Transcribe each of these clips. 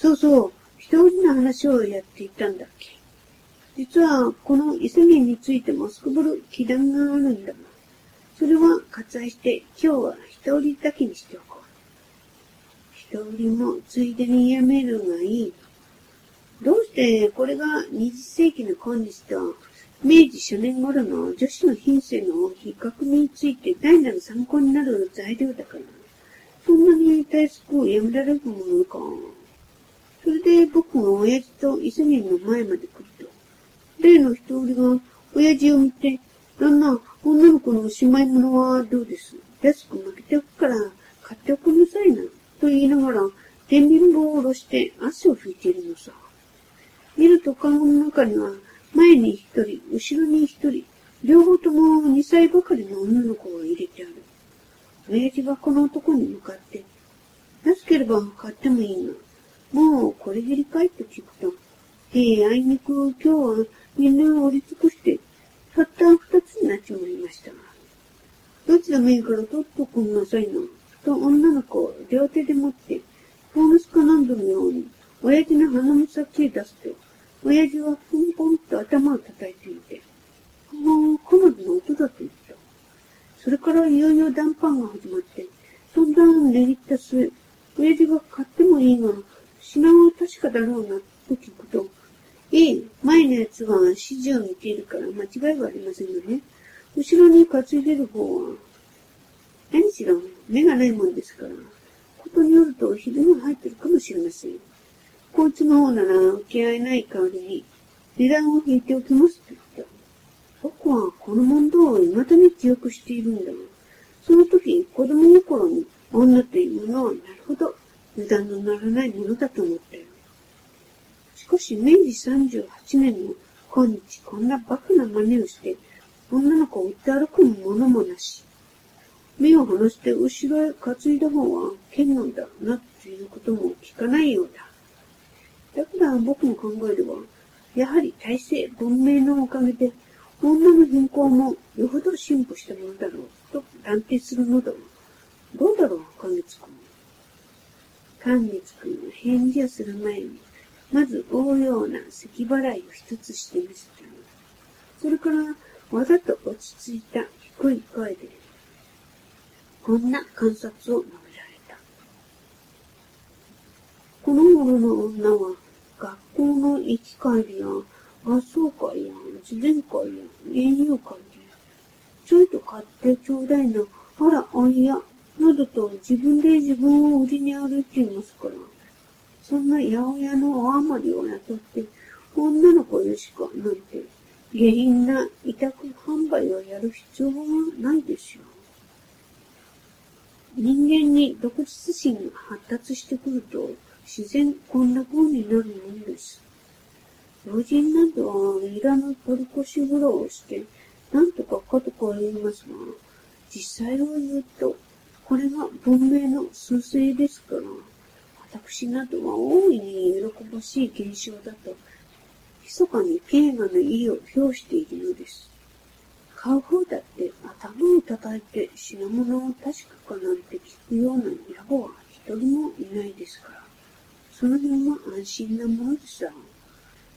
そうそう、一人の話をやっていたんだっけ。実は、この伊勢源についてもすこぶる気談があるんだが、それは割愛して今日は一人だけにしておこう。一人もついでにやめるがいい。どうしてこれが20世紀の今日と明治初年頃の女子の品性の比較について大なる参考になる材料だから、そんなに大すくやめられるものか。それで僕が親父と伊勢源の前まで来ると、例の一人が親父を見て、旦那、女の子のおしまい物はどうです安く負けておくから買っておくなさいな。と言いながら、天秤棒を下ろして汗を拭いているのさ。見ると顔の中には、前に一人、後ろに一人、両方とも二歳ばかりの女の子が入れてある。親父はこの男に向かって、安ければ買ってもいいが、もうこれでりかいと聞くと、ええ、あいにく今日はみんな折り尽くして、たった二つになっちまいましたが、どちらもいいから取っとくんなさいな、と女の子を両手で持って、フォームスか何度のように、親父の鼻の先へ出すと、親父はポンポンと頭を叩いてみて、もう、彼女の音だと言った。それからいよいよ談判が始まって、そんな握った末、親父が買ってもいいが、品は確かだろうな、と聞くと、ええ、前のやつは指示を見ているから間違いはありませんがね。後ろに担いでる方は、何しろ目がないもんですから、ことによるとひどが入ってるかもしれません。こいつの方なら受け合えない代わりに、値段を引いておきますって言った。僕はこの問答を未だに記憶しているんだ、その時子供心に女というものはなるほど値段のならないものだと思ったよ。しかし明治38年の今日こんなバカな真似をして女の子を売って歩くものもなし。目を離して後ろへ担いだ方は剣なんだなっていうことも聞かないようだ。だから僕の考えでは、やはり体制、文明のおかげで女の貧困もよほど進歩したものだろうと断定するのだが、どうだろう、寛月君。寛月君は返事をする前に、まず大ような咳払いを一つしてみせた。それから、わざと落ち着いた低い声で、こんな観察を述べられた。この頃の女は、学校の行き帰りや、合奏会や、自然会や、園遊会で、ちょいと買ってちょうだいな、あら、あいや、などと自分で自分を売りに歩いていますから、そんな八百屋のお余りを雇って、女の子よしか、なんて、下品な委託販売をやる必要はないですよ。人間に独立心が発達してくると、自然こんな風になるもんです。老人などはいらぬ取り越し苦労をして、なんとかかとか言いますが、実際を言うと、これが文明の趨勢ですから、私などは大いに喜ばしい現象だと密かに映画の意を表しているのです。買う方だって頭を叩いて品物を確かかなんて聞くような野暮は一人もいないですから、その辺は安心なものでさ。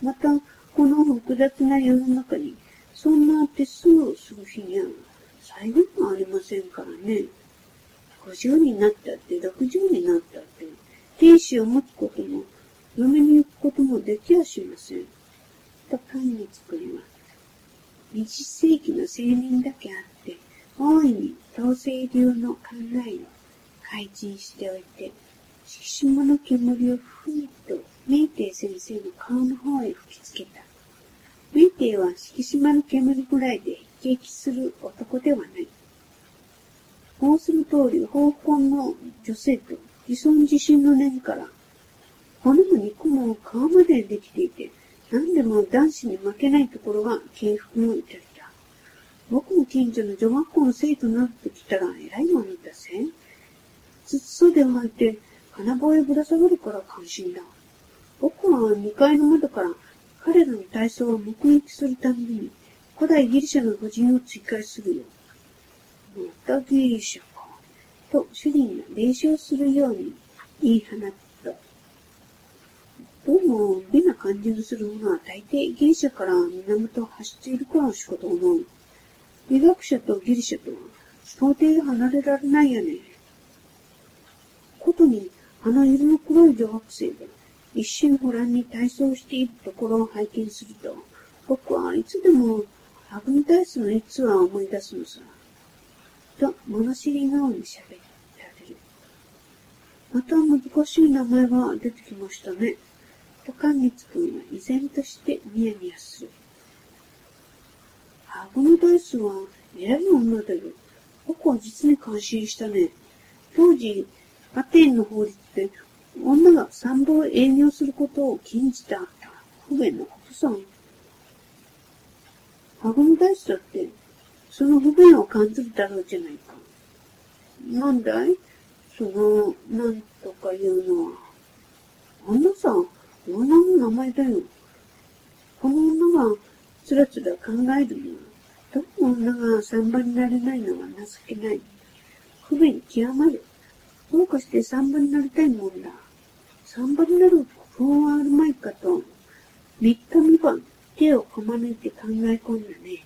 また、この複雑な世の中に、そんな手数をする日には、最後もありませんからね。50になったって、60になったって、天使を持つことも、嫁に行くこともできやしません。と神に作ります。20世紀の青年だけあって、大いに統制流の考えを改陳しておいて、敷島の煙をふいとメイテイ先生の顔の方へ吹きつけた。メイテイは敷島の煙ぐらいで一撃する男ではない。こうする通り、方向の女性と自尊自身の念から、骨も肉も皮までできていて、何でも男子に負けないところが敬服の至りだ。僕も近所の女学校の生徒になってきたら偉いものだぜ。つつ袖を履いて金棒へぶら下がるから関心だ。僕は2階の窓から彼らの体操を目撃するたびに古代ギリシャの婦人を追加するよ。またギリシャか。と主人が練習するように言い放った。どうも美な感じのするものは大抵ギリシャから源を発しているからしかと思う。美学者とギリシャとは到底離れられないよね。ことに、あの色の黒い女学生が一心不乱に体操しているところを拝見すると、僕はいつでもアグニダイスの逸話を思い出すのさ。と、物知り顔に喋られる。また難しい名前が出てきましたね。と、寛月君は依然としてニヤニヤする。アグニダイスは偉い女だよ。僕は実に感心したね。当時、アテンの法律で女が参謀営業することを禁じた不便なことさ。アグニダイスだって、その不便を感じるだろうじゃないか。なんだい？その、なんとかいうのは。あんなさ、女の名前だよ。この女がつらつら考えるには、どの女が三番になれないのは情けない。不便極まる。どうかして三番になりたいもんだ。三番になる工夫はあるまいかと、三日三晩手をこまねいて考え込んだね。